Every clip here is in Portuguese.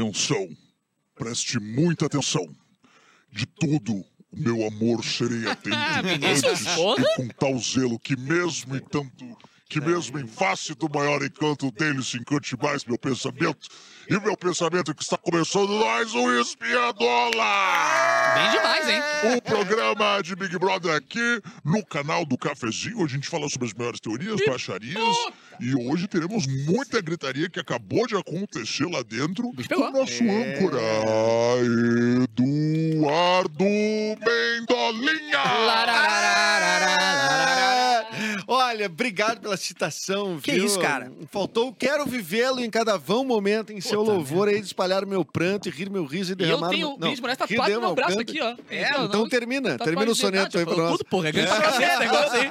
atenção. Preste muita atenção. De tudo, meu amor serei atento antes porra. e com tal zelo que mesmo em tanto que mesmo em face do maior encanto dele se encante mais meu pensamento e o meu pensamento é que está começando mais um Espiadola! Bem demais, hein? O programa de Big Brother aqui no canal do Cafezinho. A gente fala sobre as maiores teorias, baixarias. E hoje teremos muita gritaria que acabou de acontecer lá dentro. com o nosso É. âncora, Eduardo Mendolinha. Olha, obrigado pela citação, Que viu? isso, cara? Faltou quero vivê-lo em cada vão momento em seu louvor aí de espalhar o meu pranto e rir meu riso e E eu derramar... tenho meu- o vídeo de mulher rir tatuado no derramar meu o braço canto. aqui, ó. É, Não, Então não. termina, Tatuagem termina o de soneto aí pra nós. Tudo, porra. Grande pra cacete, negócio aí.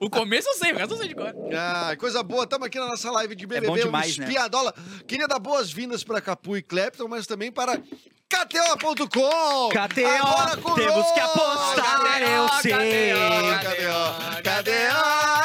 O começo eu sei, o resto eu sei de cor. Ah, coisa boa. Estamos aqui na nossa live de BBB, bom um demais, né? espiadola. Queria dar boas-vindas para Capu e Clepton, mas também para KTO.com. KTO, temos que apostar, eu sei. KTO, KTO. Ah,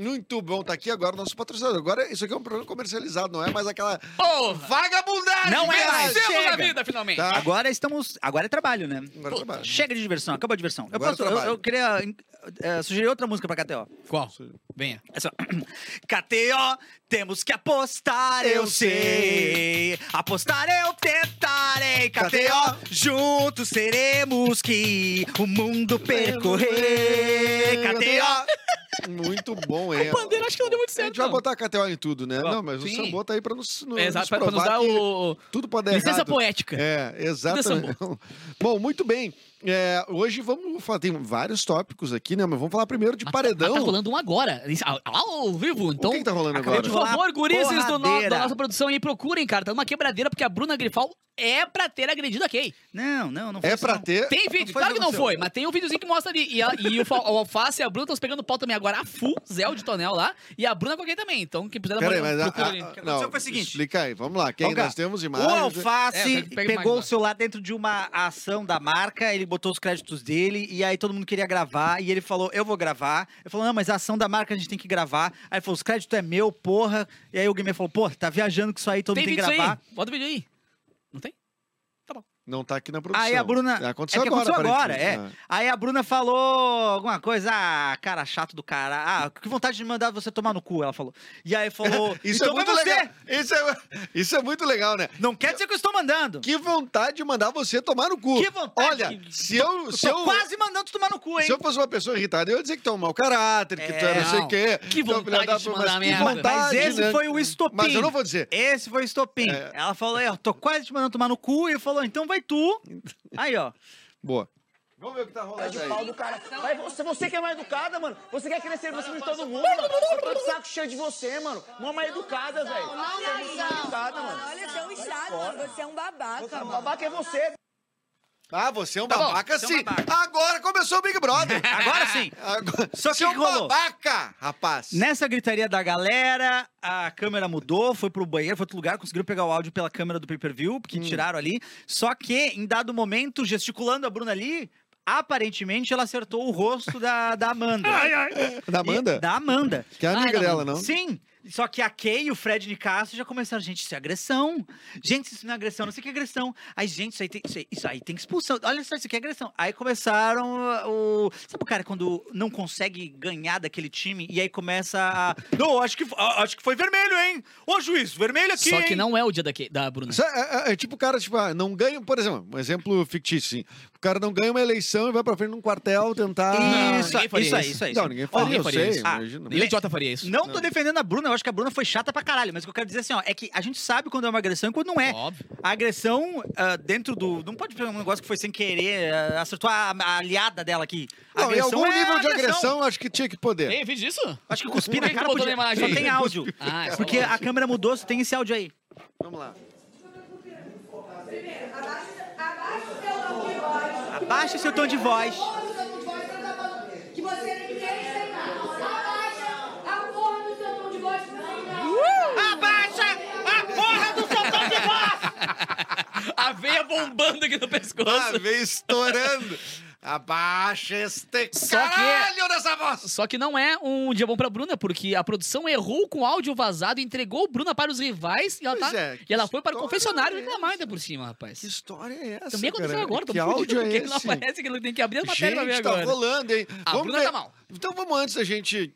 Muito bom, tá aqui agora o nosso patrocinador. Agora, isso aqui é um programa comercializado, não é mais aquela Porra! vagabundagem. Não é mais. Vencemos chega. a vida, finalmente. Tá. Agora estamos. Agora é trabalho, né? Agora trabalho. Chega de diversão, acabou a diversão. Eu, Agora posso, eu, trabalho. eu queria eh, sugerir outra música pra KTO. Qual? Venha. É só... KTO, temos que apostar, eu sei. Apostar eu tentarei. KTO, juntos teremos que o mundo percorrer. KTO. Muito bom, hein? Bandeira acho que não deu muito A certo. gente vai não. botar KTO em tudo, né? Bom, não, mas sim. o Sambô tá aí pra nos, nos, Exato, nos pra, pra nos dar que o. tudo pode dar Licença errado. poética. É, exatamente. Bom, muito bem. É, hoje vamos falar, tem vários tópicos aqui, né? Mas vamos falar primeiro de Mas- paredão. Mas tá rolando um agora. Ao, ao vivo, então. o que, que tá rolando agora? de Por favor, gurizes do no- da nossa produção aí, procurem, cara. Tá numa quebradeira porque a Bruna Grifal é pra ter agredido a Kay. Não, não, não foi É isso, pra não. ter. Tem vídeo, claro que não foi, mas tem um videozinho que mostra ali. E, a- e o, o Alface e a Bruna estão pegando pau também agora. A Fu, Zé de Tonel lá. E a Bruna com quem também. Então, quem puder dar Peraí, uma mas a, procura a, ali. a- não, foi o seguinte. Explica aí, vamos lá. Quem cá. nós temos O imagens? É, eu Alface pegue pegou o celular dentro de uma ação da marca, ele botou os créditos dele, e aí todo mundo queria gravar, e ele falou, eu vou gravar. Ele falou, não, mas a ação da marca a gente tem que gravar. Aí ele falou, os créditos é meu, porra. E aí o gamer falou, pô, tá viajando com isso aí, todo Tem mundo tem que aí? gravar. Bota o vídeo aí. Não tem? Não tá aqui na produção. Aí a Bruna. Aconteceu é que agora, aconteceu agora, é. aparentemente. Aí a Bruna falou alguma coisa, ah, cara chato do cara. Ah, que vontade de mandar você tomar no cu, ela falou. E aí falou, Isso então é muito legal. Isso é, isso é muito legal, né? Não quer dizer que eu estou mandando. Que vontade de mandar você tomar no cu. Que vontade. Olha, se eu, se tô eu, quase mandando tomar no cu, hein? se eu fosse uma pessoa irritada, eu ia dizer que tu é um mau caráter, que tu é não É, sei o quê. Que é vontade de mandar mas merda. Mas vontade, esse né? foi o estopim. Mas eu não vou dizer. Esse foi o estopim. É. Ela falou, eu tô quase te mandando tomar no cu. E falou, então vai tu. Aí, ó. Boa. Vamos ver o que tá rolando de aí. pau do cara. Vai, você, você que é mais educada, mano. Você quer crescer cima de todo mundo, mano. Eu tô de saco cheio de você, mano. Uma mais educada, velho. Não, Você muito mais educada, mano. Olha, você é um chato, mano. Você é um babaca, O mano. babaca é você. Ah, você é um Tá bom, babaca você é um sim. babaca. Agora começou o Big Brother. Agora sim. Agora... Só que é um que rolou? babaca, rapaz. Nessa gritaria da galera, a câmera mudou, foi pro banheiro, foi pro outro lugar, conseguiram pegar o áudio pela câmera do pay-per-view, que tiraram ali. Só que, em dado momento, gesticulando a Bruna ali, aparentemente ela acertou o rosto da, da Amanda. Da Amanda? E- da Amanda. Que é a amiga Ai, dela, não? Sim. Só que a Kay e o Fred Nicasso já começaram, gente, isso é agressão. Gente, isso não é agressão, não sei o que é agressão. Aí, gente, isso aí tem, isso aí, isso aí tem expulsão. Olha só, isso aqui é agressão. Aí começaram o... Sabe o cara quando não consegue ganhar daquele time e aí começa a... Não, acho que, acho que foi vermelho, hein? Ô, juiz, vermelho aqui, Só que hein? não é o dia da, Kay- da Bruna. Isso é, é- é tipo o cara, tipo, ah, não ganha, por exemplo, um exemplo fictício, assim. O cara não ganha uma eleição e vai pra frente num quartel tentar. Não, Isso, ninguém faria isso aí, isso. isso aí. Não, isso aí. ninguém Ó, faria, eu faria sei, isso. Ah, imagina. Nem o idiota faria isso. Não tô defendendo a Bruna, eu acho que a Bruna foi chata pra caralho, mas o que eu quero dizer assim, ó, é que a gente sabe quando é uma agressão e quando não é. Óbvio. A agressão ah, dentro do. Não pode pegar um negócio que foi sem querer, ah, acertou a, a aliada dela aqui. A Não, em algum é nível de agressão, acho que tinha que poder. Tem vídeo disso? Acho que cuspir Por na que que cara podia. na imagem Só tem áudio. Ah, é Porque a câmera mudou, só tem esse áudio aí. Vamos lá. Abaixa seu tom de voz. Que você nem quer treinar. Abaixa a porra do seu tom de voz. Abaixa a porra do seu tom de voz! A veia bombando aqui no pescoço. Ah, veio estourando. Abaixa este Só que- caralho dessa voz! Só que não é um dia bom pra Bruna, porque a produção errou com áudio vazado, entregou Bruna para os rivais e ela, tá, é, que e ela foi para o confessionário é reclamar ainda por cima, rapaz. Que história é essa, Também aconteceu cara? agora, tô Que fudido, áudio é porque não esse? aparece que ele tem que abrir a matéria pra ver Gente, tá agora. rolando, hein? A Bruna ver- tá mal. Então vamos antes da gente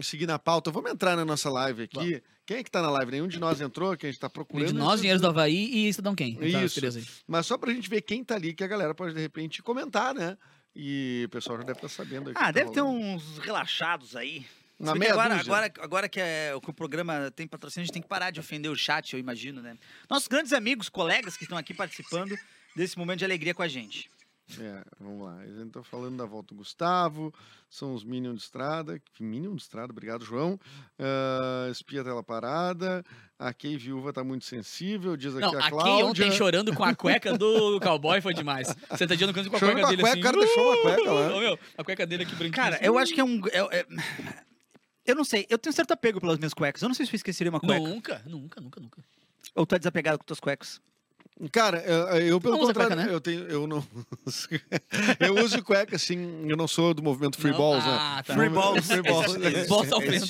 seguir na pauta, vamos entrar na nossa live aqui. Vamos. Quem é que tá na live? Nenhum de nós entrou, que a gente tá procurando. de nós, dinheiros do Havaí e Estadão Quem. Então, Isso. Mas só pra gente ver quem tá ali, que a galera pode de repente comentar, né? E o pessoal já deve estar sabendo. aí o que Ah, tá deve ter uns relaxados aí. Na meia agora, dúzia. agora, agora que, é, que o programa tem patrocínio, a gente tem que parar de ofender o chat, eu imagino, né? Nossos grandes amigos, colegas que estão aqui participando desse momento de alegria com a gente. É, vamos lá. Eles estão falando da volta do Gustavo, são os Minion de Estrada. Minion de Estrada, obrigado, João. Ah, espia tela parada. A Kay Viúva tá muito sensível, diz aqui Não, a a Kay ontem chorando com a cueca do cowboy foi demais. Sentadinha no canto com a Chorando cueca a dele cueca, assim. o cara deixou uma cueca lá. Meu, a cueca dele aqui branquinha. Cara, assim. eu acho que é um. é- é- Eu não sei, eu tenho certo apego pelas minhas cuecas. Eu não sei se eu esqueceria uma cueca. Nunca, nunca, nunca, nunca. Ou tu é desapegado com tuas cuecas. Cara, eu, eu, pelo Não contrário, cueca, né? eu tenho, eu não uso. eu uso cueca, assim, eu não sou do movimento Free Não? Balls, Ah, né? tá. Free Balls, Free Balls. Bosta ao vento.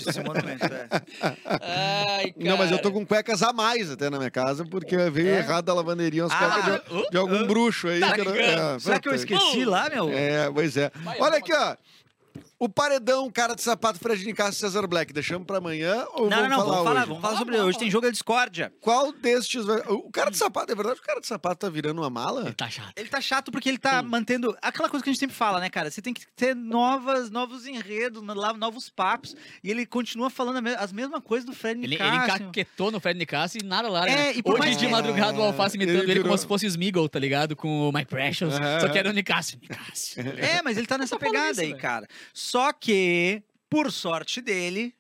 é. Não, mas eu tô com cuecas a mais até na minha casa, porque veio É? errado da lavanderia umas Ah, cuecas de, de algum bruxo aí. Tá que eu é, Será que eu esqueci lá, meu? É, pois é. Olha aqui, ó. O paredão, cara de sapato, Fred Nicasso e Cesar Black. Deixamos pra amanhã ou Não, não, vamos não, falar vamos falar, hoje? vamos falar Fala, sobre hoje. Tem jogo da discórdia. Qual destes vai... O cara de sapato, é verdade que o cara de sapato tá virando uma mala? Ele tá chato. Ele tá chato porque ele tá Sim. mantendo aquela coisa que a gente sempre fala, né, cara? Você tem que ter novas, novos enredos, novos papos. E ele continua falando as mesmas coisas do Fred Ele, ele Nicásio. encaquetou no Fred Nicasso e nada lá, É, né? e por Hoje mais de madrugada o Alface Ele imitando ele, virou- como se fosse o Smeagol, tá ligado? Com o Mike Precious. Aham, Só que era o Nicásio. Nicásio. É, mas ele tá nessa Tá pegada isso, aí, velho. cara. Só que, por sorte dele,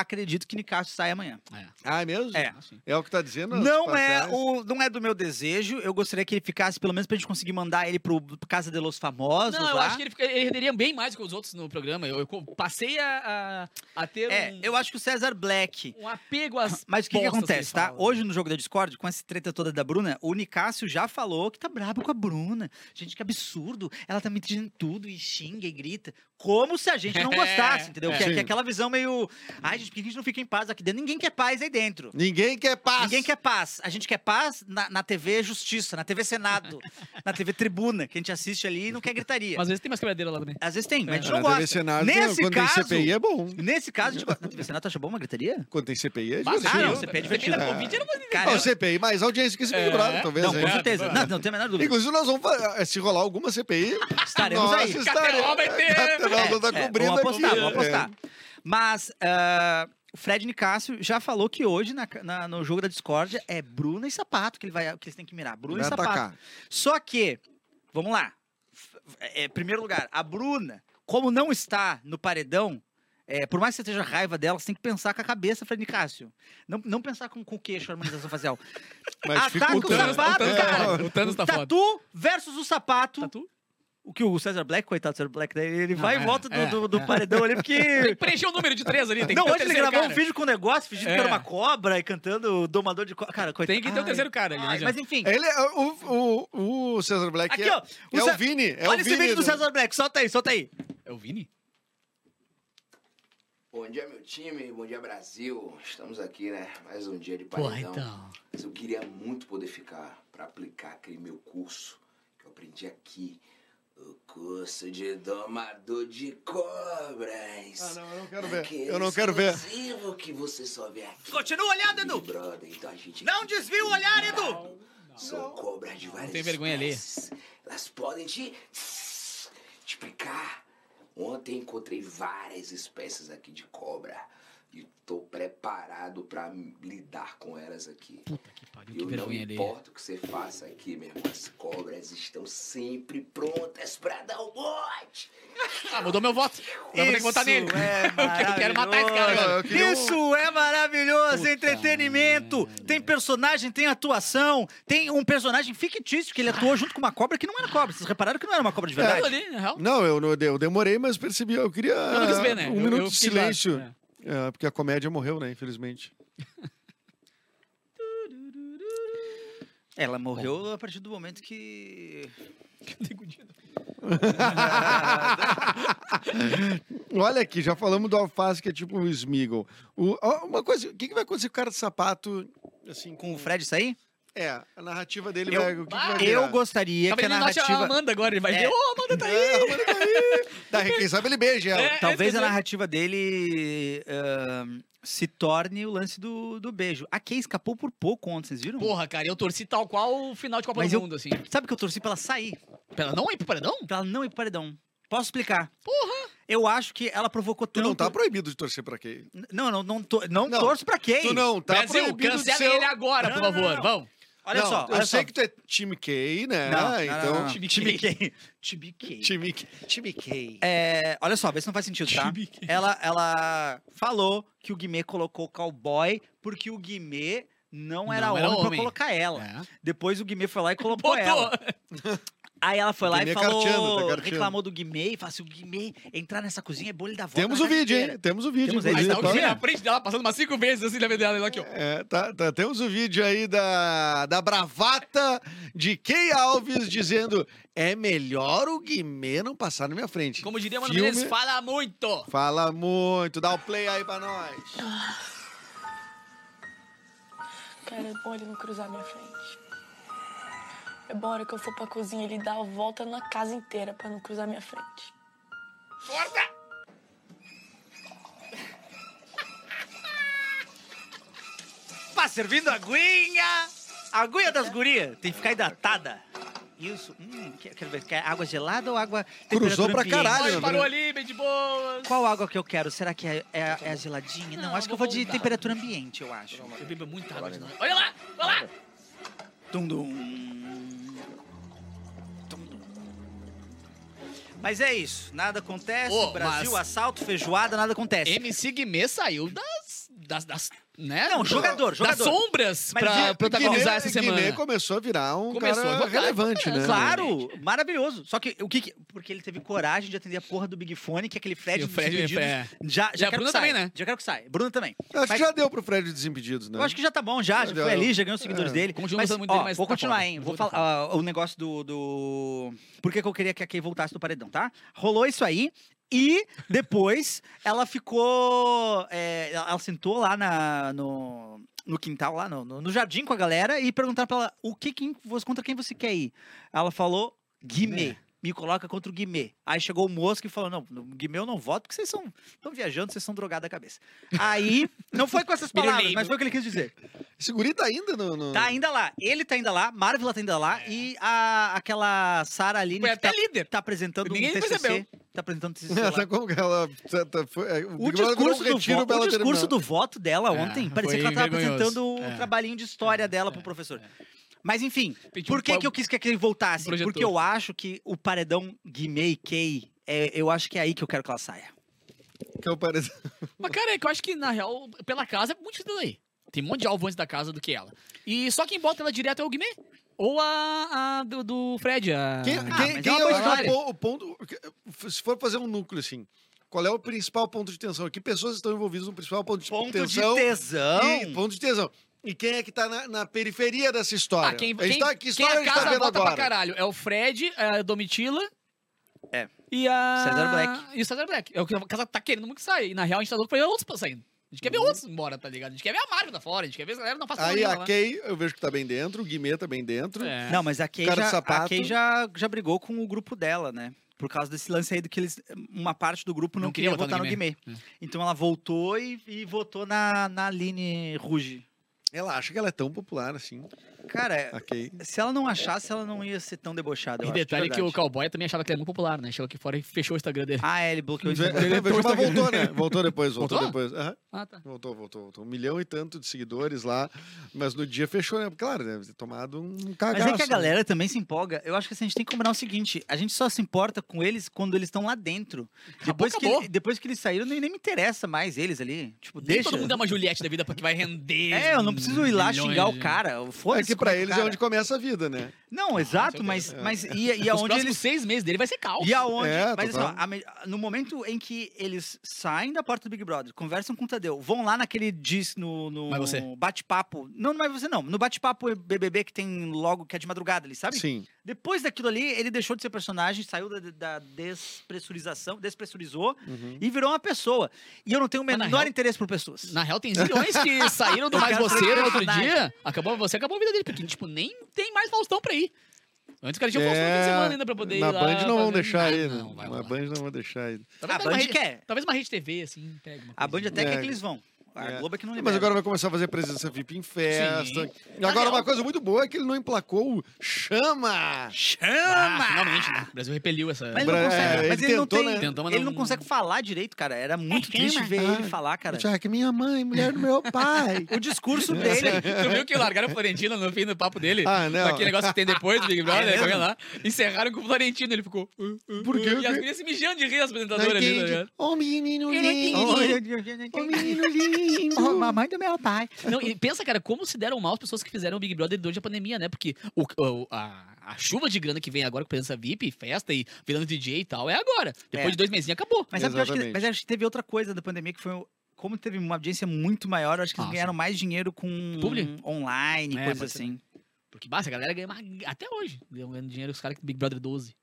acredito que Nicásio sai amanhã. É. Ah, é mesmo? É. Assim. É o que tá dizendo? Não é, o, não é do meu desejo. Eu gostaria que ele ficasse, pelo menos, pra gente conseguir mandar ele pro Casa de los Famosos Não, eu lá. acho que ele, fica- ele renderia bem mais que os outros no programa. Eu, eu passei a, a, a ter É, um, eu acho que o César Black um apego às Mas o que, que acontece, ele tá? fala. Hoje no jogo da Discord, com essa treta toda da Bruna, o Nicásio já falou que tá brabo com a Bruna. Gente, que absurdo. Ela tá mentindo em tudo e xinga e grita. Como se a gente não gostasse, entendeu? É. que, que é aquela visão meio. Ai, gente, por que a gente não fica em paz aqui dentro? Ninguém quer paz aí dentro. Ninguém quer paz. Ninguém quer paz. A gente quer paz na, na TV Justiça, na TV Senado, na TV Tribuna, que a gente assiste ali e não quer gritaria. Mas às vezes tem mais quebradeira lá também. Às vezes tem, mas a gente Na não TV gosta. Senado, Nesse quando caso, tem CPI é bom. nesse caso, a gente gosta. Na TV Senado, tu acha bom uma gritaria? Quando tem CPI é divertido. Ah, não, CPI é divertido. da Covid era mais Cara, Não, eu- CPI, mais audiência que esse Big É. Brother, talvez. não, com É, certeza. é. Não, não tem a menor dúvida. Inclusive, nós vamos fa- se rolar alguma CPI. Estaremos nossa, aí. estaremos. KTO vai ter. Tá É, cobrindo vamos apostar, aqui. vamos apostar. Mas ah, o Fred Nicásio já falou que hoje na- na- no jogo da Discord é Bruna e Sapato que, ele vai, que eles têm que mirar. Bruna Vai e Sapato. atacar. Só que, vamos lá. F- é, primeiro lugar, a Bruna, como não está no paredão, é, por mais que você esteja raiva dela, você tem que pensar com a cabeça, Fred Nicásio. Não, não pensar com, com o queixo, a harmonização facial. Mas Ataca o o sapato, Thanos tá cara. foda. O Thanos tá foda. Tatu versus o sapato. Tatu? O que o César Black, coitado do César Black, daí ele vai é, e volta do, é, do, do é. paredão ali, Tem porque. que preencher o número de três ali. Tem que Não, hoje ele gravou um vídeo com um negócio, fingindo que era É. uma cobra e cantando Domador de Cobra. Cara, coitado. Tem que ter o Ai, terceiro cara ali, né? Mas enfim. Ele é o, o, o César Black. Aqui, é, ó. o é Cé- o Vini. É Olha o esse Vini vídeo do César Black, solta aí, solta aí. É o Vini? Bom dia, meu time. Bom dia, Brasil. Estamos aqui, né? Mais um dia de Porra, paredão. então. Mas eu queria muito poder ficar para aplicar aquele meu curso que eu aprendi aqui. O curso de domador de cobras. Ah, não, eu não quero ver. Aquele Eu não quero ver. exclusivo que você só vê aqui. Continua olhando, Edu. Brother, então a gente Não desvia o olhar, Edu. São cobras de várias tem vergonha ali. espécies. Elas podem te, te picar. Ontem encontrei várias espécies aqui de cobra. E tô preparado pra lidar com elas aqui. Puta que pariu, E que eu não importa o que você faça aqui, meu irmão. As cobras estão sempre prontas pra dar o bote. Ah, mudou meu voto. Agora vou ter que votar nele. é Eu quero matar esse cara agora. Eu queria um- Isso é maravilhoso, Puta entretenimento. merda. Tem personagem, tem atuação, tem um personagem fictício que ele atuou junto com uma cobra que não era cobra. Vocês repararam que não era uma cobra de verdade? ali, na real. Não, eu, eu demorei, mas percebi. Eu queria Eu não quis ver, né? um Eu- minuto eu de silêncio. É. Porque a comédia morreu, né? Infelizmente. Ela morreu a partir do momento que. Olha aqui, já falamos do alface que é tipo um. O- ó, uma coisa, o que, que vai acontecer com o cara de sapato, assim, Com o Fred aí? É, a narrativa dele Eu- vai... O que, que vai Eu virar? gostaria Talvez que a narrativa... Amanda agora, ele vai É. ver, ô, Amanda tá aí. É, Amanda tá aí. Daí, quem sabe ele beija ela. É. Talvez a narrativa dele ahn, se torne o lance do, do beijo. A Kay escapou por pouco ontem, vocês viram? Porra, cara, eu torci tal qual o final de Copa Mas do eu- Mundo, assim. Sabe que eu torci pra ela sair? Pra ela não ir pro paredão? Pra ela não ir pro paredão. Posso explicar? Porra! Eu acho que ela provocou Tu tanto... não tá proibido de torcer pra quem? Não, não, não, to- não, Não, torço pra Kay. Tu não tá Brasil, proibido de cancela ser... ele agora, por Não, não, favor. não. Vamos. Olha Não, só, eu olha sei só. que tu é time K, né? Não, não, então... não. Time Time K. Time Kay. Time, time K. É, olha só, vê se não faz sentido, tá? Time Kay. Ela, ela falou que o Guimê colocou cowboy porque o Guimê não era Não era homem, pra homem. colocar ela. É. Depois o Guimê foi lá e colocou Botou. ela. Aí ela foi lá e falou, carteando, tá carteando. reclamou do Guimê e falou assim, o Guimê entrar nessa cozinha é ele dar volta Temos o vídeo, hein? Temos o vídeo. Temos aí, Aí inclusive, tá o tá? Guimê na frente dela, passando umas cinco vezes assim na vida dela. Aqui, ó. É, tá, tá, temos o vídeo aí da, da bravata de Key Alves dizendo é melhor o Guimê não passar na minha frente. Como diria Mano Filme- Menezes, fala muito. Fala muito, dá o play aí pra nós. Cara, é bom ele não cruzar minha frente. É bom a hora que eu for pra cozinha ele dar a volta na casa inteira pra não cruzar minha frente. Pá, servindo aguinha! Aguinha das gurias. Tem que ficar hidratada. Isso. Hum, que- quero ver. Quer água gelada ou água Cruzou pra ambiente? caralho, Ai, parou ali, bem de boas. Qual água que eu quero? Será que é, é, é a geladinha? Não, Não, acho que eu vou de temperatura ambiente, eu acho. Eu bebo muita água de noite. Olha lá, olha lá. Tum, dum. Mas é isso, nada acontece. Ô, Brasil, mas- assalto, feijoada, nada acontece. MC Guimê saiu das. Das, das né? Não, jogador, Das jogador. sombras Mas pra de- protagonizar essa semana. começou a virar um Começou cara relevante, né? Claro, maravilhoso. Só que o que, que- Porque ele teve coragem de atender a porra do Big Fone, que é aquele Fred E o dos Fred, Desimpedidos. é. Já, já a quero que saia. também, né? Já quero que saia. Bruna também. Acho Mas- que já deu pro Fred Desimpedidos, né? Eu acho que já tá bom, já. Já Já foi deu. ali, já ganhou os seguidores É. dele. Continua Mas, muito ó, dele, mas vou tá continuar, foda. hein? Vou Tá falar ó, o negócio do, do... Por que, que eu queria que a Kay voltasse do paredão, tá? Rolou isso aí. E depois ela ficou. é, ela sentou lá na, no, no quintal, lá no, no, jardim com a galera e perguntaram pra ela o que, quem, contra quem você quer ir. Ela falou: Guimê. Me coloca contra o Guimê. Aí chegou o moço e falou: Não, no Guimê eu não voto porque vocês são estão viajando, vocês são drogados da cabeça. Aí, não foi com essas palavras, mas foi o que ele quis dizer. Esse guri tá ainda no... no- Tá ainda lá. Ele tá ainda lá, Marvel tá ainda lá e a, aquela Sara Aline Foi que até tá, líder. tá apresentando um Ninguém TCC. percebeu. Tá apresentando um TCC Tá lá. como que ela... tá- tá- foi- é, O discurso, um do, vo o discurso do voto dela ontem, É, parecia que ela tava apresentando É. o trabalhinho de história dela pro professor. Mas enfim, Pediu por que, um que eu quis que ele voltasse? projetor. Porque eu acho que o paredão Guimê e Kay, é, eu acho que é aí que eu quero que ela saia. Que eu pareço... Mas, cara, é que eu acho que, na real, pela casa é muito difícil daí. Tem um monte de alvo antes da casa do que ela. E só quem bota ela direto é o Guimê. Ou a, a do, do Fred. A... Quem, Ah, quem, mas quem é o, o, o ponto... Se for fazer um núcleo, assim, qual é o principal ponto de tensão? Que pessoas estão envolvidas no principal ponto de Ponto tensão? de tesão. E, ponto de tesão. E quem é que tá na, na periferia dessa história? Ah, quem, quem, tá, que quem história a a gente casa tá vendo agora? pra caralho é o Fred, a Domitila. É. E a. Cesar Black. E o Cesar Black. É o que a casa tá querendo muito que saia. E na real a gente tá louco pra ver outros pra saindo. A gente quer ver outros embora, tá ligado? A gente quer ver a Marvel da fora, a gente quer ver a galera não faça Aí a lá. Kay, eu vejo que tá bem dentro, o Guimê tá bem dentro. É. Não, mas a Kay, Cara de já, a. Kay já, já brigou com o grupo dela, né? Por causa desse lance aí do que eles. Uma parte do grupo não, Não queria queria votar votar no no Guimê. Guimê. Então ela voltou e, e votou na, na Aline Ruge. Ela acha que ela é tão popular assim, Cara, a Kay. se ela não achasse, ela não ia ser tão debochada. eu E acho, de detalhe que o cowboy também achava que ele era muito popular, né? Chegou aqui fora e fechou o Instagram dele. Ah, é, ele bloqueou o Instagram. Mas voltou, né? Voltou depois, voltou, Voltou? depois. Aham. Ah, tá. Voltou, voltou, voltou. Um milhão e tanto de seguidores lá. Mas no dia fechou, né? Claro, deve ter tomado um cagaço. Mas é que a né? galera também se empolga. Eu acho que assim, a gente tem que combinar o seguinte: a gente só se importa com eles quando eles estão lá dentro. Depois, que, acabou. ele- depois que eles saíram, nem, nem me interessa mais eles ali. Tipo, Nem deixa. todo mundo é uma Juliette da vida porque vai render. É, eu não né? Preciso ir lá milhões xingar o de- cara. É Foda-se que como pra o eles é cara- onde começa a vida, né? Não, exato, certeza. mas, É. mas e, e Os aonde próximos eles... seis meses dele vai ser caos. E aonde. É, mas assim, ó, no momento em que eles saem da porta do Big Brother, conversam com o Tadeu, vão lá naquele diz no, no Mas bate-papo. Não, não é você não. No bate-papo BBB que tem logo, que é de madrugada ali, sabe? Sim. Depois daquilo ali, ele deixou de ser personagem, saiu da, da despressurização, despressurizou Uhum. e virou uma pessoa. E eu não tenho o Mas menor real- interesse por pessoas. Na real, tem zilhões que saíram do Mais Você no outro dia. Acabou você, acabou a vida dele. Porque, tipo, nem tem mais Faustão pra ir. Antes o cara tinha Faustão no fim de semana ainda pra poder ir É, na Band não vão deixar Ah, ele. Não, vai Na. Band não vão deixar ele. Talvez A uma Band rede- quer. Talvez uma rede TV, assim, pega uma A Band até quer É. que eles vão. A É. Globo é que não Mas libera. agora vai começar a fazer presença VIP em festa. Sim. E agora, uma coisa muito boa é que ele não emplacou o chama. Chama! Ah, finalmente, né? O Brasil repeliu essa... Mas ele não consegue, é, mas ele ele, não tentou, tem, né? Tentou, mas ele não- não consegue falar direito, cara. Era muito triste ver Ah, ele falar, cara. Já que minha mãe, mulher do meu pai. O discurso dele. Tu viu que largaram o Florentino no fim do papo dele? Ah, não. Aquele negócio que tem depois do Big Brother, É né, correndo lá. Encerraram com o Florentino, ele ficou... uh, uh, Por quê? uh, E as meninas se mijando de rir, as Não apresentadoras ali, tá ligado? Ô, menino lindo. Ô, menino lindo. Oh, mamãe do meu pai. Não, e pensa, cara, como se deram mal as pessoas que fizeram o Big Brother durante a pandemia, né? Porque o, o- a, a chuva de grana que vem agora com presença VIP, festa e virando DJ e tal, é agora. Depois É. de dois mesinhos acabou. Mas, sabe acho que, mas acho que teve outra coisa da pandemia que foi. o- Como teve uma audiência muito maior, eu acho que eles Ah, ganharam mais dinheiro com Publi? online, É, coisas ser. assim. Porque, basta, a galera ganha mais, até hoje. Ganhando dinheiro os caras que Big Brother 12.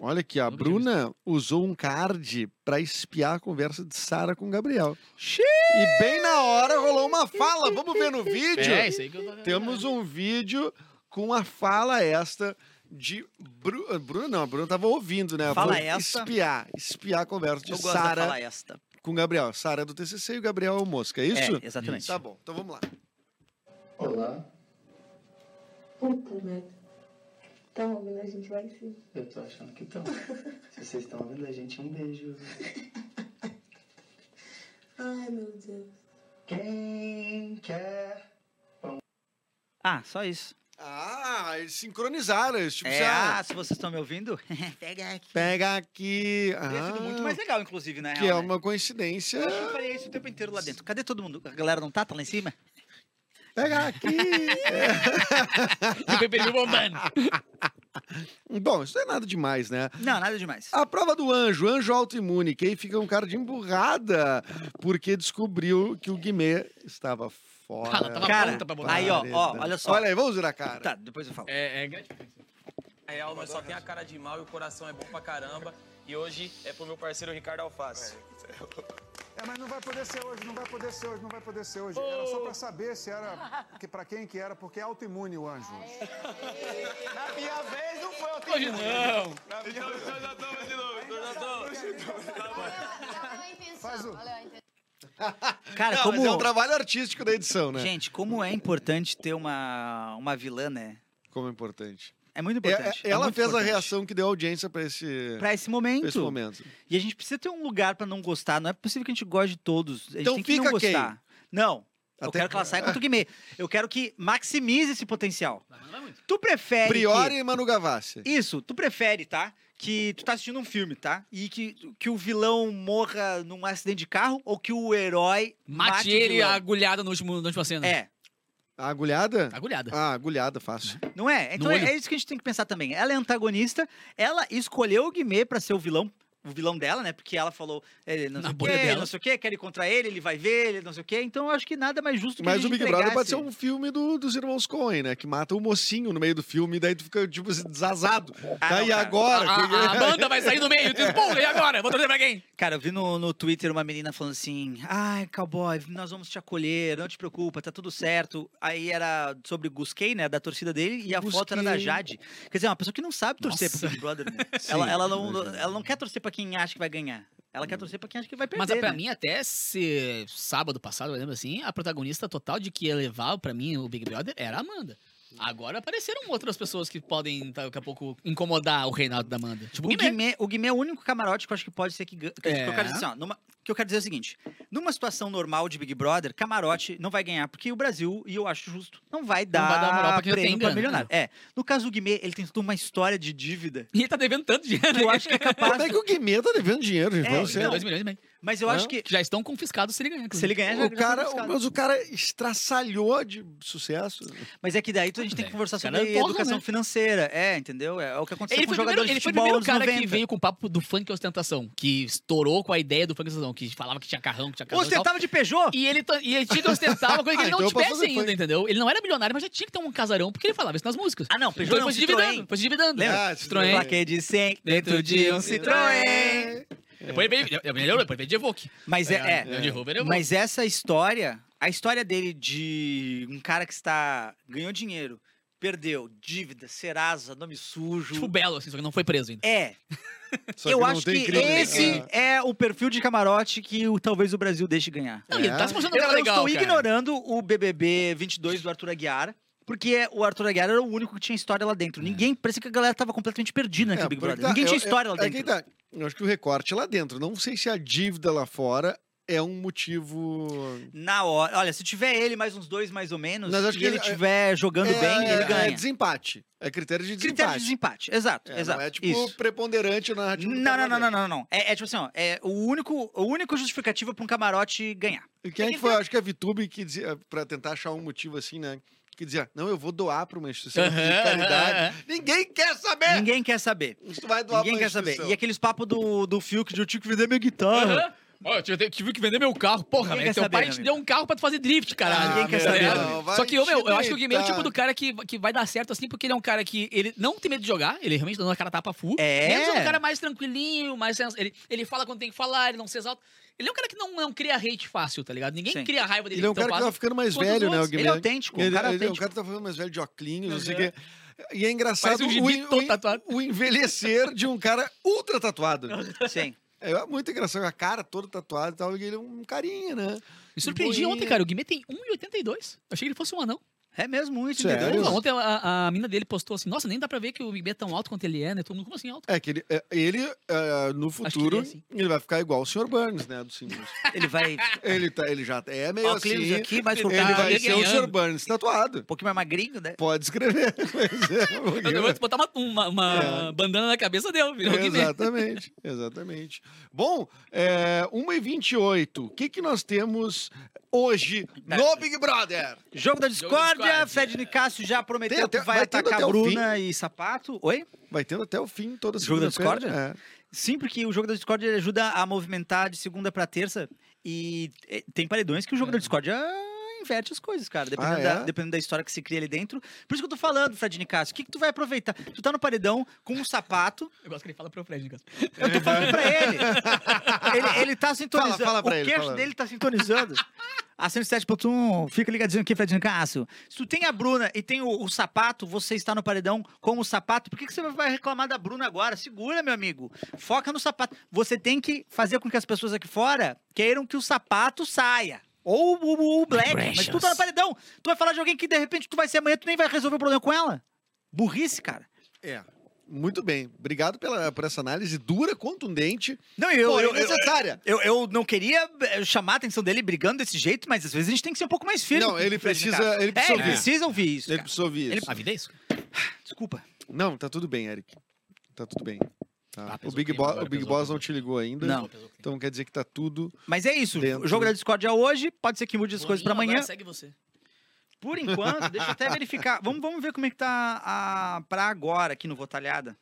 Olha aqui, a Bruna usou um card pra espiar a conversa de Sara com o Gabriel. E bem na hora rolou uma fala. Vamos ver no vídeo? É, isso aí que eu tô Temos um vídeo com a fala esta de Bru... Bruna. Não, a Bruna tava ouvindo, né? Fala Foi esta. Espiar, espiar a conversa de Sara fala esta. com o Gabriel. Sara é do TCC e o Gabriel é o Mosca, é isso? É, exatamente. Tá bom, então vamos lá. Olá, merda. Tá ouvindo? A gente vai sim. eu tô achando que estão. Se vocês estão ouvindo a gente, um beijo. Ai, meu Deus. Quem quer? Ah, só isso. Ah, eles sincronizaram. Eles, tipo, É, assim, ah, ah, se vocês estão me ouvindo, pega aqui. pega aqui. Teria sido muito Ah, mais legal, inclusive, né? que é uma coincidência. Eu acho que eu faria isso o tempo inteiro lá dentro. Cadê todo mundo? A galera não tá? Tá lá em cima? Pega aqui. O PPV bombando. Bom, isso não é nada demais, né? Não, nada demais. A prova do anjo, anjo autoimune, que aí fica um cara de emburrada, porque descobriu que o Guimê estava fora. Ela tava Cara, pronta pra botar. aí, ó, ó, olha só. Olha aí, vamos virar a cara. Tá, depois eu falo. É, é gratificante. Na real, nós só tem a cara de mal e o coração é bom pra caramba. E hoje é pro meu parceiro Ricardo Alface. É, mas não vai poder ser hoje, não vai poder ser hoje, não vai poder ser hoje. Era só pra saber se era. Que, pra quem que era, porque é autoimune o anjo. Na minha vez não foi Hoje não. Na minha vez eu já tava de novo, eu já tô. Faz o. Cara, Não, como... mas é um trabalho artístico da edição, né? Gente, como é importante ter uma, uma vilã, né? Como é importante. É muito É- importante. é- é ela muito fez a importante. reação que deu audiência pra esse, Pra esse esse momento. E a gente precisa ter um lugar pra não gostar. Não é possível que a gente goste de todos. A gente Então tem que não fica quem? gostar. Não. Eu Até- quero que ela saia contra o Guimê. Eu quero que maximize esse potencial. Tu prefere. Priori que- e Manu Gavassi. Isso, tu prefere, tá? Que tu tá assistindo um filme, tá? E que, que o vilão morra num acidente de carro ou que o herói Mate o ele vilão? agulhada no último, na última cena. É, A agulhada? Agulhada. Ah, agulhada, fácil. não é? Então é, é isso que a gente tem que pensar também. Ela é antagonista, ela escolheu o Guimê pra ser o vilão. O vilão dela, né? Porque ela falou, eh, não Na sei o quê, dela. não sei o quê, quer ir contra ele, ele vai ver, ele não sei o quê. Então eu acho que nada mais justo que a Mas gente o Big Brother pode ser um filme do- dos irmãos Coen, né? Que mata o mocinho no meio do filme e daí tu fica, tipo, assim, desazado. Ah, tá, não, e cara. agora? A, a, a banda vai sair no meio. Diz, porra, e agora? Vou trazer pra quem? Cara, eu vi no, no Twitter uma menina falando assim: ai, cowboy, nós vamos te acolher, não te preocupa, tá tudo certo. Aí era sobre o Gusquei, né, da torcida dele, e a foto era da. Jade. Quer dizer, uma pessoa que não sabe torcer Nossa. pro Big Brother, né? Sim, ela, ela, não, imagino. ela não quer torcer pra quem acha que vai ganhar. Ela quer torcer pra quem acha que vai perder. Mas pra né? mim, até se sábado passado, eu lembro assim, a protagonista total de que ia levar pra mim o Big Brother era a Amanda. Agora apareceram outras pessoas que podem, daqui a pouco, incomodar o reinado da Amanda. Tipo, O Guimê. Guimê, o Guimê é o único camarote que eu acho que pode ser que ganhe. É. assim, ó, numa- que eu quero dizer é o seguinte: numa situação normal de Big Brother, camarote não vai ganhar, porque o Brasil, e eu acho justo, não vai dar, vai dar moral pra quem prêmio tem pra milionário. É. No caso do Guimê, ele tem toda uma história de dívida. E ele tá devendo tanto dinheiro. Que eu acho que é capaz. Como é que o Guimê tá devendo dinheiro, gente? É, então, 2 milhões e meio. Mas eu Hã? acho que. Que já estão confiscados se ele ganhar. Se ele ganhar, já o cara, tá mas o cara estraçalhou de sucesso. Mas é que daí a gente tem que É, conversar o cara sobre é porra, educação né? financeira. É, entendeu? É o que aconteceu Ele com foi, o jogadores primeiro, ele de foi o futebol primeiro cara 90. que veio com o papo do funk ostentação, que estourou com a ideia do funk ostentação, que falava que tinha carrão, que tinha carrão. Ostentava de Peugeot? E ele, e ele tinha que ostentar uma coisa que Ah, ele não então eu posso tivesse fazer ainda, funk. entendeu? Ele não era milionário, mas já tinha que ter um casarão, porque ele falava isso nas músicas. Ah, não, Então Peugeot ele não, foi se Citroën. dividando, foi se dividando. Lembra? Ah, Citroën. Plaquê de 100 dentro de um Citroën. Depois veio, melhorou, depois veio de Evoque. Mas é, é, Veio de Rover, Evoque. mas essa história, a história dele de um cara que está ganhou dinheiro, perdeu, dívida, Serasa, nome sujo. Tipo Belo, assim, só que não foi preso ainda. É, Só eu acho que esse é o perfil de camarote que o- talvez o Brasil deixe ganhar. Não, ele tá se mostrando um Eu, cara eu legal, estou cara. ignorando o BBB 22 do Arthur Aguiar, porque o Arthur Aguiar era o único que tinha história lá dentro. Ninguém, parecia que a galera tava completamente perdida naquele É, Big Brother. tá- Ninguém é- tinha é- história lá é dentro. que tá. Eu acho que o recorte é lá dentro. Não sei se a dívida lá fora é um motivo. Na hora. Olha, se tiver ele mais uns dois mais ou menos, Mas acho e que ele estiver jogando é, bem, ele É ganha. desempate. É critério de desempate. Critério de desempate. Exato, É, exato. Não é tipo Isso. preponderante na narrativa. do Não, não, não, não, não, não. É, é tipo assim, ó, é o único, o único justificativo pra um camarote ganhar. E quem é que foi? Acho que a Vitube que dizia, pra tentar achar um motivo assim, né? Que dizia, não, eu vou doar pra uma instituição de Aham, caridade. aham, Ninguém quer saber! Ninguém quer saber. Tu vai doar Ninguém pra quer saber. E aqueles papos do, do Fiuk de eu tive que vender minha guitarra. Ó, eu tive, tive que vender meu carro. Porra, Ninguém velho. quer Teu saber, pai meu te amigo. deu um carro pra tu fazer drift, caralho. Ninguém quer Tá saber, meu amigo. Só que, eu, meu, eu acho que o Guimê é o tipo do cara que, que vai dar certo assim, porque ele é um cara que ele não tem medo de jogar, ele realmente dando a cara tapa full. É. Mesmo é um cara mais tranquilinho, mais sens- ele, ele fala quando tem que falar, ele não se exalta. Ele é um cara que não, não cria hate fácil, tá ligado? Ninguém Sim. cria raiva dele. Ele é um tão cara que fácil. tá ficando mais quanto os velho, né, o outros. Guimê? Ele é autêntico, um Ele, cara ele- autêntico. o cara tá ficando mais velho de óculos, não sei o Aham. quê. E é engraçado Parece um o, gibi todo tatuado. o envelhecer de um cara ultra tatuado. Sim. É muito engraçado, a cara toda tatuada e tal, e ele é um carinha, né? Me surpreendi ontem, cara. O Guimê tem 1,82. Eu achei que ele fosse um anão. É mesmo, muito Sério? entendeu? Não, ontem a, a mina dele postou assim: Nossa, nem dá pra ver que o Guimê é tão alto quanto ele é, né? Todo mundo, como assim alto? É que ele, é, ele é, no futuro, ele é assim. ele vai ficar igual o Sr. Burns, né, do Simpsons. Ele vai. ele, tá, ele já é meio Ó, o assim. Aqui, mais pro Ele cara. vai ser o. Sr. Burns tatuado. Um pouquinho mais magrinho, né? Pode escrever. Mas é, vou botar uma, uma, uma bandana na cabeça dele, virou. Exatamente, exatamente. Bom, é, 1h28, o que, que nós temos hoje no Big Brother? Jogo da discórdia. Fred Nicásio já prometeu até- que vai, vai tendo atacar até o Bruna e Sapato. Oi? Vai tendo até o fim toda Jogo da segunda-feira. Sim, porque o jogo da discórdia ele ajuda a movimentar de segunda pra terça. E eh, tem paredões que o jogo da discórdia inverte as coisas, cara. Dependendo, Ah, é? da, dependendo da história que se cria ali dentro. Por isso que eu tô falando, Fred Nicásio. O que, que tu vai aproveitar? Tu tá no paredão com um sapato. Eu gosto que ele fala pro Fred, Nicásio. Eu tô falando pra ele. ele. Ele tá sintonizando. fala pra o ele, queixo fala. dele tá sintonizando. A 107.1, fica ligadinho aqui, Fred Nicásio. Se tu tem a Bruna e tem o, o sapato, você está no paredão com o sapato, por que, que você vai reclamar da Bruna agora? Segura, meu amigo. Foca no sapato. Você tem que fazer com que as pessoas aqui fora queiram que o sapato saia. Ou o, Black. Mas tu tá no paredão. Tu vai falar de alguém que de repente tu vai ser amanhã, tu nem vai resolver o problema com ela. Burrice, cara. É. Muito bem. Obrigado pela, por essa análise dura, contundente. Não, eu, porém eu, eu, necessária. eu, eu não queria eh, chamar a atenção dele brigando desse jeito, mas às vezes a gente tem que ser um pouco mais firme. Não, ele Fred precisa- ele precisa é, ouvir. Ele precisa ouvir isso. Ele cara. precisa ouvir Ele- isso. A vida é isso? Desculpa. Não, tá tudo bem, Eric. Tá tudo bem. Tá. Ah, o Big, o clima Bo- agora, o Big Boss não te ligou ainda. Não. Então quer dizer que tá tudo. Mas é isso. Dentro. O jogo da Discord é hoje. Pode ser que mude as coisas pra Boninho, amanhã. Segue você. Por enquanto, deixa eu até verificar. Vamos, vamos ver como é que tá a, pra agora aqui no Votalhada.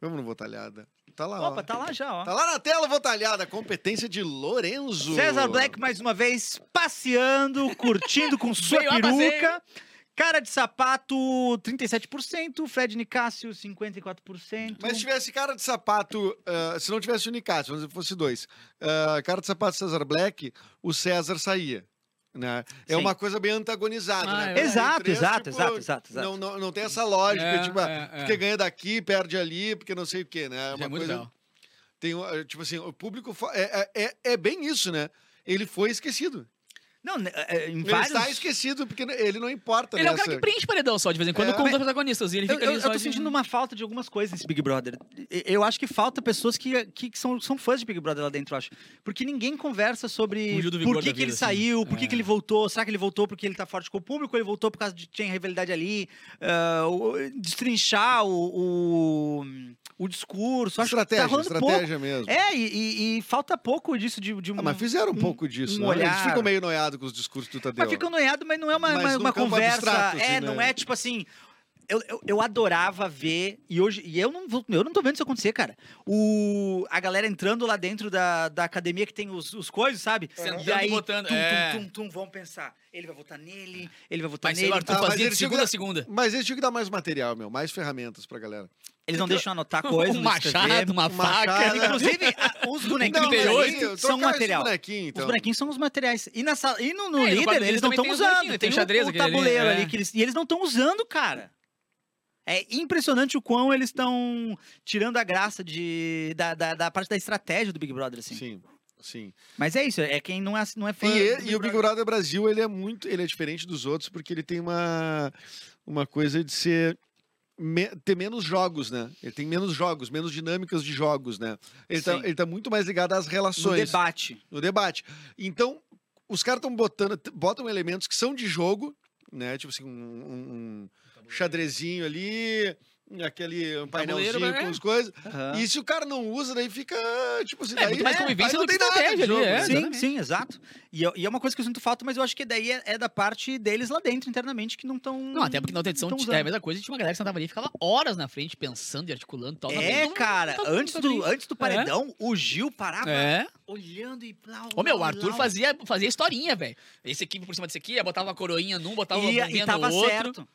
Vamos no Votalhada. Tá lá, Opa, ó. tá lá já, ó. Tá lá na tela, Votalhada. Competência de Lorenzo. César Black, mais uma vez, passeando, curtindo com sua peruca. Cara de sapato, 37%. Fred Nicásio, 54%. Mas se tivesse cara de sapato, ah, se não tivesse o Nicásio, mas se fosse dois, ah, cara de sapato César Black, o César saía. Né? É uma coisa bem antagonizada, Ah, né? é Exato, três, exato, tipo, exato, exato, exato. Não, não, não tem essa lógica, É, tipo, é, é. porque ganha daqui, perde ali, porque não sei o quê, né? É uma é coisa. legal. Tem, tipo assim, o público. É, é, é- é bem isso, né? Ele foi esquecido. Não, né, é, em Ele vários... está esquecido, porque ele não importa Ele é o nessa. cara que preenche paredão só, de vez em quando, É. com os protagonistas. E ele Eu, fica eu, ali eu só tô de- sentindo uma falta de algumas coisas nesse Big Brother. Eu acho que falta pessoas que, que são, são fãs de Big Brother lá dentro, eu acho. Porque ninguém conversa sobre por que, que ele vida, saiu, por que, É. que ele voltou. Será que ele voltou porque ele tá forte com o público? Ou ele voltou por causa de tinha rivalidade ali? Ah, o- destrinchar o, o, o discurso. Acho que Estratégia, tá estratégia pouco. mesmo. É, e, e- e falta pouco disso de, de um. Ah, mas fizeram um, pouco disso, um né? Eles olhar. ficam meio noiados com os discursos do Tadeu. Mas fica noiado, mas não é uma, uma, num uma conversa. abstrato, assim, é, né? não é tipo assim. Eu, eu, eu adorava ver, e hoje. E eu não, vou- eu não tô vendo isso acontecer, cara. O, a galera entrando lá dentro da, da academia que tem os, os coisas, sabe? Sentando e aí, botando, tum, é. tum, tum, tum, vão pensar. Ele vai votar nele, ele vai votar Mas nele. lá, Ah, mas fazia de segunda a segunda. Mas eles tinham que dar mais material, meu. Mais ferramentas pra galera. Eles não deixam anotar coisas. Um machado, uma faca. Inclusive, a- os bonequinhos Não, são material. bonequinho, então. Os bonequinhos são os materiais. E, na sala, e no, no É, no líder, eles não estão usando. tem Tem, xadrez, o, tabuleiro ali, é. que eles, e eles não estão usando, cara. É impressionante o quão eles estão tirando a graça de, da, da, da parte da estratégia do Big Brother, assim. Sim, sim. Mas é isso, é quem não é, não é fã. E, e- e o Big Brother Brasil, ele é muito, ele é diferente dos outros porque ele tem uma, uma coisa de ser me- ter menos jogos, né? Ele tem menos jogos, menos dinâmicas de jogos, né? Ele tá, ele tá muito mais ligado às no relações, debate. no debate. Então, os caras estão botando, botam elementos que são de jogo, né? Tipo assim, um, um- um xadrezinho ali, aquele Tabuleiro, painelzinho né? com as coisas. Aham. E se o cara não usa, daí fica, tipo assim, É, daí, muito mais aí convivência não do que tem nada de ali, jogo, é. né? Sim, exatamente. sim, exato. E, é- e é uma coisa que eu sinto falta, mas eu acho que daí é, é da parte deles lá dentro, internamente, que não estão. Não, até porque na outra edição tão é a mesma coisa, tinha uma galera que sentava ali e ficava horas na frente pensando e articulando e tal. na É, não- cara, não tá- antes, não do, antes do paredão, o Gil parava É. olhando e. Blá, Ô meu, o blá, Arthur blá. fazia, fazia historinha, velho. Esse aqui por cima desse aqui, aí botava uma coroinha num, botava uma E, bombinha e tava no outro. certo.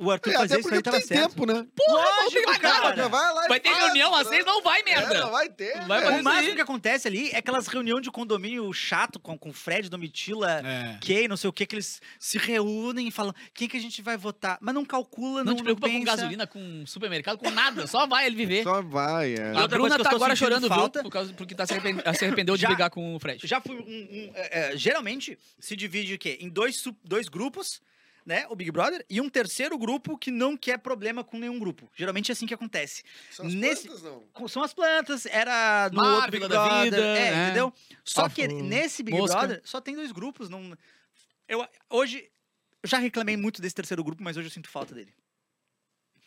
O Arthur É, fazia até isso aí, tava tem certo. tempo, né? Porra, Lógico, não tem cara. nada. Vai lá e Vai ter faz, reunião às seis, não vai, merda. É, não vai ter. Vai é. fazer O máximo que acontece ali é aquelas reuniões de condomínio chato com, com Fred, Domitila, É. Kay, não sei o que, que eles se reúnem e falam quem que a gente vai votar. Mas não calcula, não, Não te preocupa com pensa. gasolina, com supermercado, com nada. Só vai ele viver. Só vai, é. E a Bruna tá agora chorando, falta- viu? Por causa, porque tá se, arrepen- se arrependeu de Já- brigar com o Fred. Já fui um. um- é, é, geralmente se divide o quê? Em dois, dois grupos, né? O Big Brother, e um terceiro grupo que não quer problema com nenhum grupo. Geralmente é assim que acontece. São as Nesse- plantas, não. São as plantas, era no Marvel outro Big da Brother. vida, é, né? entendeu? Só Safo, que nesse Big mosca. Brother só tem dois grupos. Não... Eu, hoje. Eu já reclamei muito desse terceiro grupo, mas hoje eu sinto falta dele.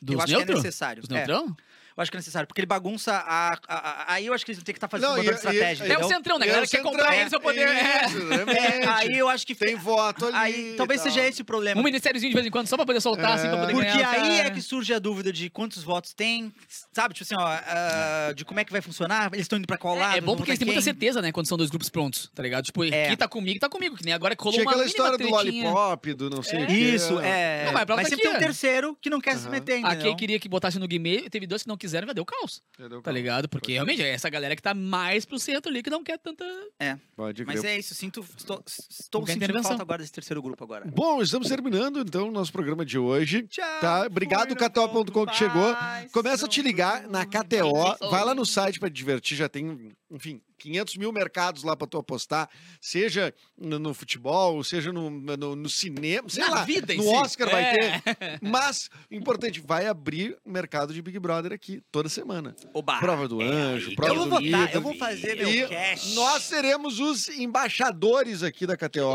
Dos eu acho neutro? que é necessário. Os É, neutrão? Eu acho que é necessário, porque ele bagunça a. a- a- aí eu acho que eles vão ter que estar fazendo Não, botando e- e- estratégia. e- É o entendeu? centrão, né? A É galera o quer centrão, comprar ele, seu poder. É. É, aí eu acho que Tem voto ali. Aí talvez seja esse o problema. Um ministériozinho de vez em quando, só pra poder soltar, assim, pra poder Porque ganhar. aí essa- é que surge a dúvida de quantos votos tem, sabe? Tipo assim, ó, ah, de como é que vai funcionar, eles estão indo pra qual lado. É bom vão porque eles têm muita certeza, né? Quando são dois grupos prontos, tá ligado? Tipo, É. quem tá comigo, tá comigo. Que nem agora que rolou Tinha uma aquela história do lollipop, do não sei o quê. Isso, é. Não, mas a mas tá sempre tem um terceiro que não quer se meter, A entendeu? Kay queria que botasse no Guimê, teve dois que não quiseram, vai deu caos. Entendeu? Tá ligado? Porque realmente é essa galera que tá mais pro centro ali, que não quer tanta. Pode Mas crer. é isso, sinto, estou, estou sentindo intervenção. falta agora desse terceiro grupo agora. Bom, estamos terminando então o nosso programa de hoje. Tchau, Tá? Obrigado, KTO.com que chegou. Começa a te ligar na. KTO. Vai lá no site para te divertir. Já tem, enfim, 500 mil mercados lá para tu apostar. Seja no, no futebol, seja no, no, no cinema, sei Na lá. vida no si. Oscar vai É. ter. Mas, importante, vai abrir o mercado de Big Brother aqui toda semana. Oba. Prova do anjo, aí, prova Eu vou do votar, líder. eu vou fazer meu E cash. nós seremos os embaixadores aqui da KTO.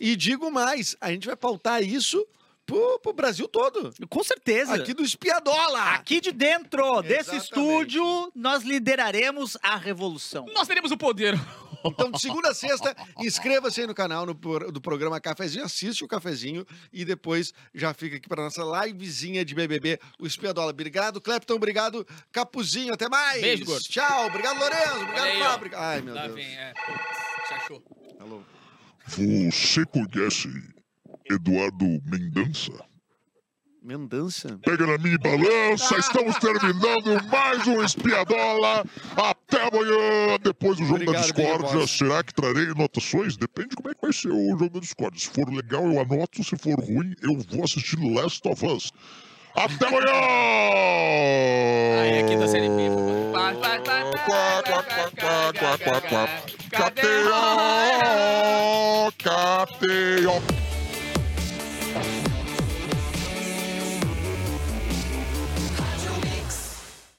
E digo mais, a gente vai pautar isso pro, pro Brasil todo. Com certeza. Aqui do Espiadola. Aqui de dentro desse Exatamente. estúdio, nós lideraremos a revolução. Nós teremos o poder. Então, de segunda a sexta, inscreva-se aí no canal no do programa Cafezinho, assiste o cafezinho e depois já fica aqui para nossa livezinha de BBB, o Espiadola. Obrigado, Clepton, obrigado, Capuzinho, até mais. Beijo, gordo. Tchau, obrigado, Lorenzo, obrigado. Fábrica. Ai, meu Lá Deus. vem, é. Se achou. Alô. Você conhece Eduardo Mendonça? Mendança? Pega na minha balança, estamos terminando mais um Espiadola. Até amanhã, depois do jogo Obrigado, da. Boss. Será que trarei anotações? Depende de como é que vai ser o jogo da discórdia. Se for legal, eu anoto. Se for ruim, eu vou assistir Last of Us. Até amanhã! Aí, aqui da série pá,